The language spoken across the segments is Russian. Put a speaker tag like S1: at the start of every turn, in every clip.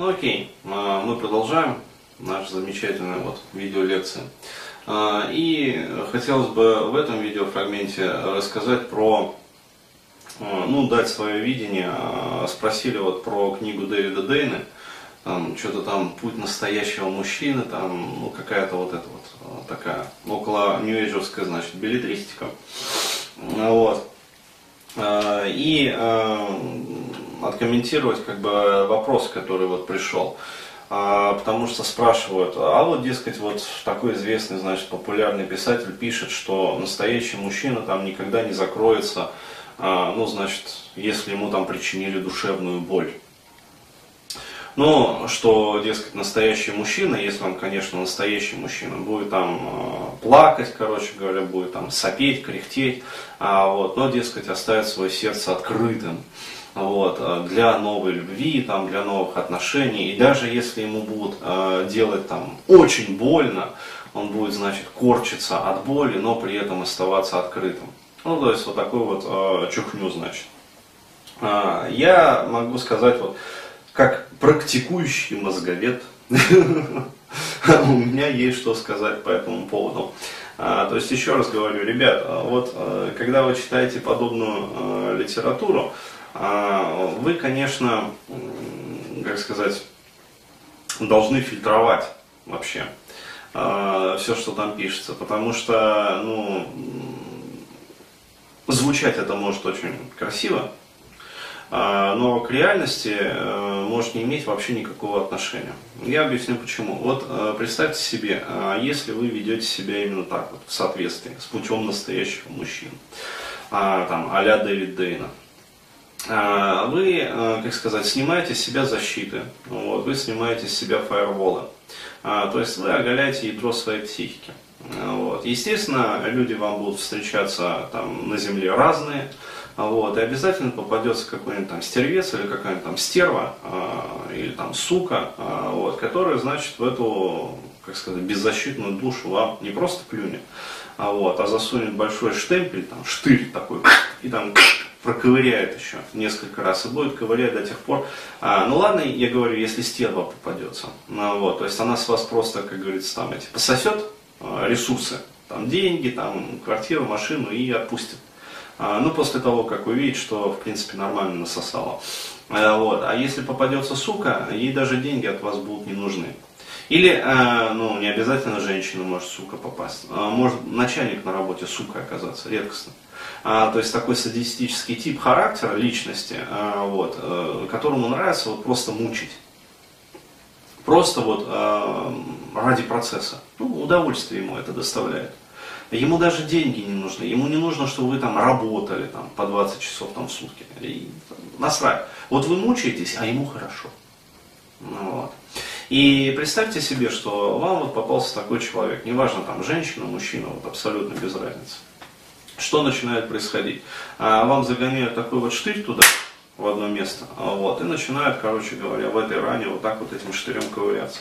S1: Ну окей, а, мы продолжаем нашу замечательную вот видеолекцию. А, и хотелось бы в этом видеофрагменте рассказать про, а, ну, дать свое видение. Спросили вот про книгу Дэвида Дейна, там что-то там путь настоящего мужчины, там, ну, какая-то вот эта вот такая около нью-эйджевская, значит, билетристика. Вот. И откомментировать как бы вопрос, который вот пришел. А, потому что спрашивают, а вот, дескать, вот такой известный, значит, популярный писатель пишет, что настоящий мужчина там никогда не закроется, а, ну, значит, если ему там причинили душевную боль. Ну, что, дескать, настоящий мужчина, если он, конечно, настоящий мужчина, будет там э, плакать, короче говоря, будет там сопеть, кряхтеть, а, вот, но, дескать, оставит свое сердце открытым вот, э, для новой любви, там, для новых отношений. И даже если ему будут э, делать там очень больно, он будет, значит, корчиться от боли, но при этом оставаться открытым. Ну, то есть вот такой вот э, чухню, значит. Э, я могу сказать, вот, как практикующий мозговед, у меня есть что сказать по этому поводу. А, то есть, еще раз говорю, ребят, вот когда вы читаете подобную литературу, вы, конечно, как сказать, должны фильтровать вообще а, все, что там пишется, потому что, ну, звучать это может очень красиво, а, но к реальности э, может не иметь вообще никакого отношения. Я объясню почему. Вот э, представьте себе, если вы ведете себя именно так, вот, в соответствии с путем настоящего мужчины, там, а-ля Дэвид Дейна, а, вы, э, как сказать, снимаете с себя защиты, вот, вы снимаете с себя фаерволы. А, то есть вы оголяете ядро своей психики. А, вот. Естественно, люди вам будут встречаться там, на земле разные, вот, и обязательно попадется какой-нибудь там стервец или какая-нибудь там стерва или там сука, вот, которая, значит, в эту, как сказать, беззащитную душу вам не просто плюнет, а, вот, а засунет большой штемпель, там, штырь такой, и там проковыряет еще несколько раз и будет ковырять до тех пор. А, ну ладно, я говорю, если стерва попадется. Ну, вот, то есть она с вас просто, как говорится, там эти, пососет а, ресурсы, там деньги, там квартиру, машину и отпустит. А, ну, после того, как увидит, что, в принципе, нормально насосала. А, вот. а если попадется сука, ей даже деньги от вас будут не нужны. Или, э, ну, не обязательно женщина может сука попасть. А может начальник на работе сука оказаться, редкостно. А, то есть такой садистический тип характера, личности, а, вот, которому нравится вот просто мучить. Просто вот а, ради процесса. Ну, удовольствие ему это доставляет. Ему даже деньги не нужны. Ему не нужно, чтобы вы там работали там, по 20 часов там, в сутки. И, насрать. Вот вы мучаетесь, а ему хорошо. Ну, вот. И представьте себе, что вам вот попался такой человек, неважно там женщина, мужчина, вот абсолютно без разницы что начинает происходить? А, вам загоняют такой вот штырь туда, в одно место, вот, и начинают, короче говоря, в этой ране вот так вот этим штырем ковыряться.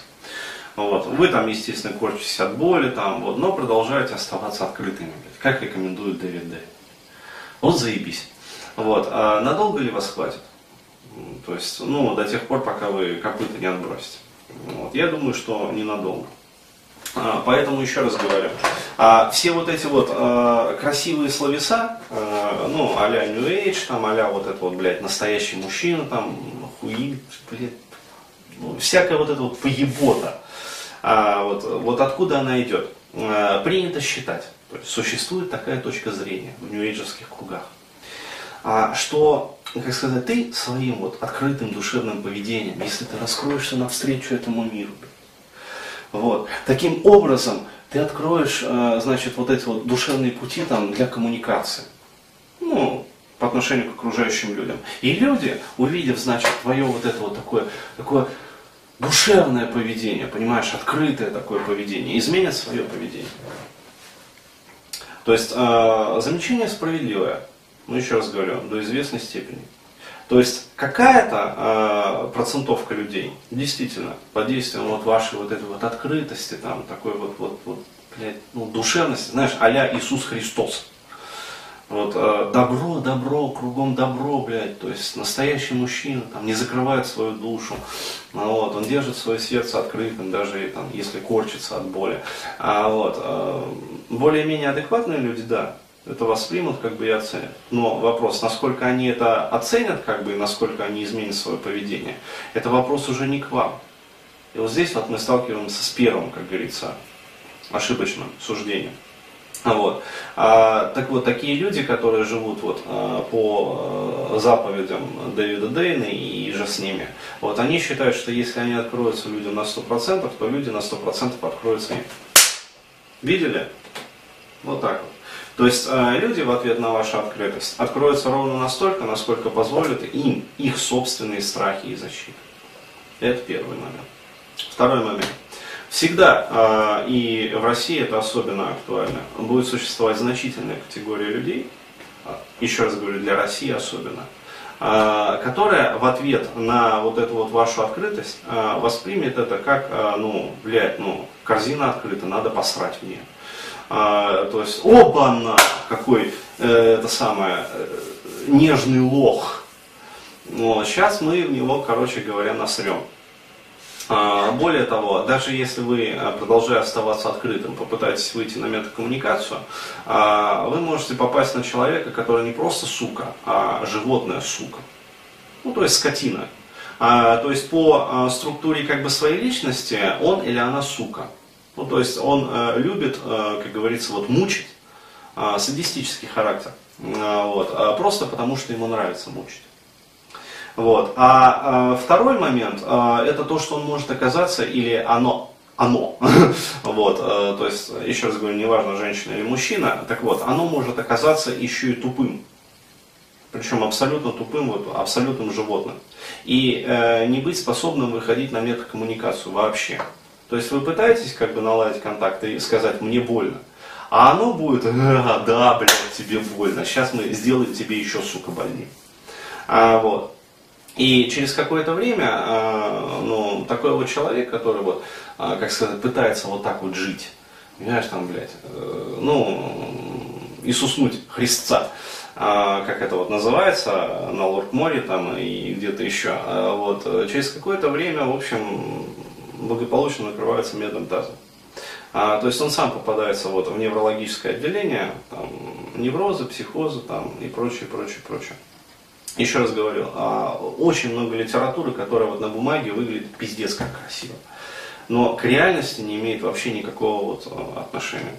S1: Вот. Вы там, естественно, корчитесь от боли, там, вот, но продолжаете оставаться открытыми, как рекомендует Дэвид Д. Вот заебись. Вот. А надолго ли вас хватит? То есть, ну, до тех пор, пока вы копыта не отбросите. Вот. Я думаю, что ненадолго. А, поэтому еще раз говорю, а, все вот эти вот а, красивые словеса, ну, а-ля New Age, там, а вот это вот, блядь, настоящий мужчина, там, хуи, блядь, ну, всякая вот эта вот поебота, вот, вот откуда она идет? Принято считать, существует такая точка зрения в нью-эйджевских кругах, что, как сказать, ты своим вот открытым душевным поведением, если ты раскроешься навстречу этому миру, вот. Таким образом, ты откроешь, э, значит, вот эти вот душевные пути там для коммуникации. Ну, по отношению к окружающим людям. И люди, увидев, значит, твое вот это вот такое, такое душевное поведение, понимаешь, открытое такое поведение, изменят свое поведение. То есть э, замечание справедливое, ну еще раз говорю, до известной степени. То есть какая-то э, процентовка людей действительно под действием вот вашей вот этой вот открытости, там, такой вот, вот, вот блядь, ну, душевности, знаешь, а Иисус Христос. Вот, э, добро, добро, кругом добро, блядь, то есть настоящий мужчина, там, не закрывает свою душу, вот, он держит свое сердце открытым, даже там, если корчится от боли. А вот, э, более-менее адекватные люди, да, это воспримут как бы и оценят. Но вопрос, насколько они это оценят, как бы, и насколько они изменят свое поведение, это вопрос уже не к вам. И вот здесь вот мы сталкиваемся с первым, как говорится, ошибочным суждением. Вот. А, так вот, такие люди, которые живут вот, а, по а, заповедям Дэвида Дейна и же с ними, вот, они считают, что если они откроются людям на 100%, то люди на 100% откроются им. Видели? Вот так вот. То есть а, люди в ответ на вашу открытость откроются ровно настолько, насколько позволят им их собственные страхи и защиты. Это первый момент. Второй момент. Всегда, а, и в России это особенно актуально, будет существовать значительная категория людей, а, еще раз говорю, для России особенно, которая в ответ на вот эту вот вашу открытость воспримет это как, ну, блядь, ну, корзина открыта, надо посрать в нее. То есть, оба-на, какой э, это самое, э, нежный лох. Вот, сейчас мы в него, короче говоря, насрем. А, более того, даже если вы, а, продолжая оставаться открытым, попытаетесь выйти на метакоммуникацию, а, вы можете попасть на человека, который не просто сука, а животное сука. Ну, то есть скотина. То есть по структуре как бы своей личности он или она сука. Ну, то есть он любит, как говорится, вот мучить, садистический характер. Вот, просто потому, что ему нравится мучить. Вот. А, а второй момент, а, это то, что он может оказаться или оно, оно, вот, а, то есть, еще раз говорю, неважно, женщина или мужчина, так вот, оно может оказаться еще и тупым, причем абсолютно тупым, вот, абсолютным животным, и э, не быть способным выходить на метакоммуникацию вообще. То есть вы пытаетесь как бы наладить контакт и сказать «мне больно», а оно будет «да, да, блядь, тебе больно, сейчас мы сделаем тебе еще, сука, больнее». А, вот. И через какое-то время, а, ну, такой вот человек, который вот, а, как сказать, пытается вот так вот жить, понимаешь, там, блядь, э, ну, и суснуть Христца, а, как это вот называется, на Лорд-море там и где-то еще, вот, через какое-то время, в общем, благополучно накрывается медным тазом. А, то есть он сам попадается вот в неврологическое отделение, там, неврозы, психозы там, и прочее, прочее, прочее еще раз говорю, а, очень много литературы, которая вот на бумаге выглядит пиздец как красиво. Но к реальности не имеет вообще никакого вот а, отношения.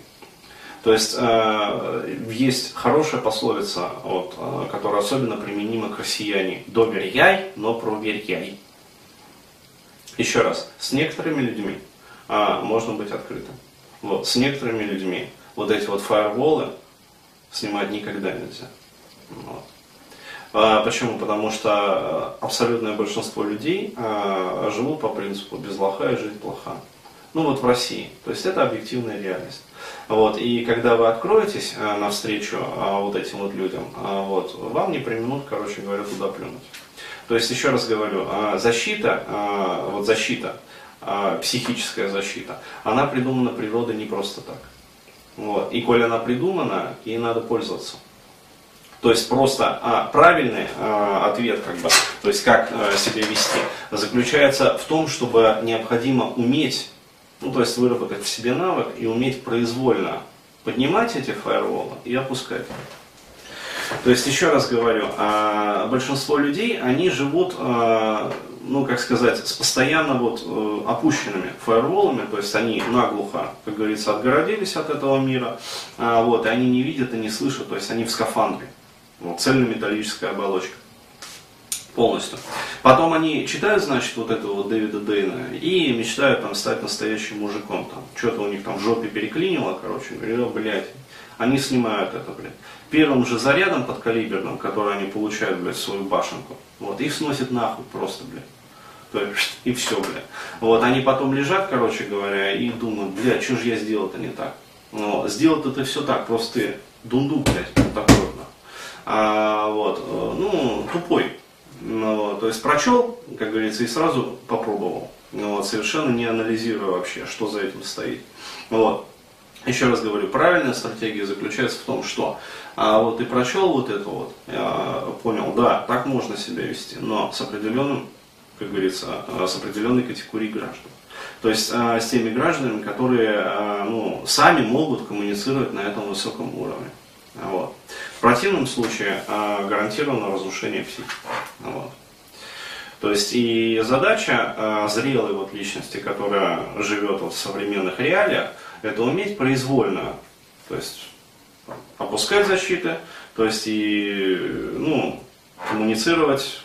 S1: То есть э, есть хорошая пословица, вот, э, которая особенно применима к россияне. Доверяй, но проверяй. Еще раз, с некоторыми людьми э, можно быть открытым. Вот, с некоторыми людьми вот эти вот фаерволы снимать никогда нельзя. Вот. А, почему? Потому что э, абсолютное большинство людей э, живут по принципу без лоха и жить плохо. Ну вот в России. То есть это объективная реальность. Вот, и когда вы откроетесь э, навстречу вот этим вот людям, вот, вам не применут, короче говоря, туда плюнуть. То есть, еще раз говорю, защита, вот защита, психическая защита, она придумана природой не просто так. Вот. И коль она придумана, ей надо пользоваться. То есть просто а, правильный а, ответ, как бы, то есть как а, себя вести, заключается в том, чтобы необходимо уметь, ну то есть выработать в себе навык и уметь произвольно поднимать эти фаерволы и опускать. То есть, еще раз говорю, а, большинство людей, они живут, а, ну, как сказать, с постоянно вот а, опущенными фаерволами, то есть они наглухо, как говорится, отгородились от этого мира, а, вот, и они не видят и не слышат, то есть они в скафандре. Вот, цельнометаллическая оболочка. Полностью. Потом они читают, значит, вот этого Дэвида Дейна и мечтают там стать настоящим мужиком. Там, что-то у них там в жопе переклинило, короче, говорю, блядь. Они снимают это, блядь. Первым же зарядом подкалиберным, который они получают, блядь, свою башенку, вот, их сносит нахуй просто, блядь. То есть, и все, блядь. Вот, они потом лежат, короче говоря, и думают, блядь, что же я сделал-то не так. Но сделал-то ты все так, просто ты дунду, блядь, вот такой вот а, вот, э, ну, тупой. Ну, то есть прочел, как говорится, и сразу попробовал. Ну, вот, совершенно не анализируя вообще, что за этим стоит. Вот. Еще раз говорю, правильная стратегия заключается в том, что а вот ты прочел вот это вот, понял, да, так можно себя вести, но с определенным, как говорится, с определенной категорией граждан. То есть а, с теми гражданами, которые а, ну, сами могут коммуницировать на этом высоком уровне. Вот. В противном случае а, гарантировано разрушение психики. Вот. То есть и задача зрелой вот личности, которая живет вот в современных реалиях, это уметь произвольно, то есть опускать защиты, то есть и ну, коммуницировать,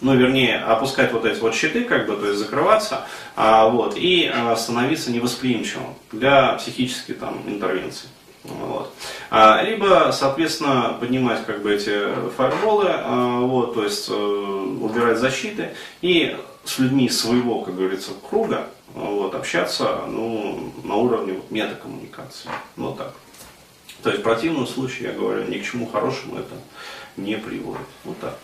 S1: ну вернее опускать вот эти вот щиты, как бы, то есть закрываться, а, вот, и а, становиться невосприимчивым для психических там интервенций. Вот. А, либо, соответственно, поднимать как бы эти фаерболы, а, вот, то есть э, убирать защиты и с людьми своего, как говорится, круга вот, общаться ну, на уровне метакоммуникации. Вот так. То есть в противном случае, я говорю, ни к чему хорошему это не приводит. Вот так.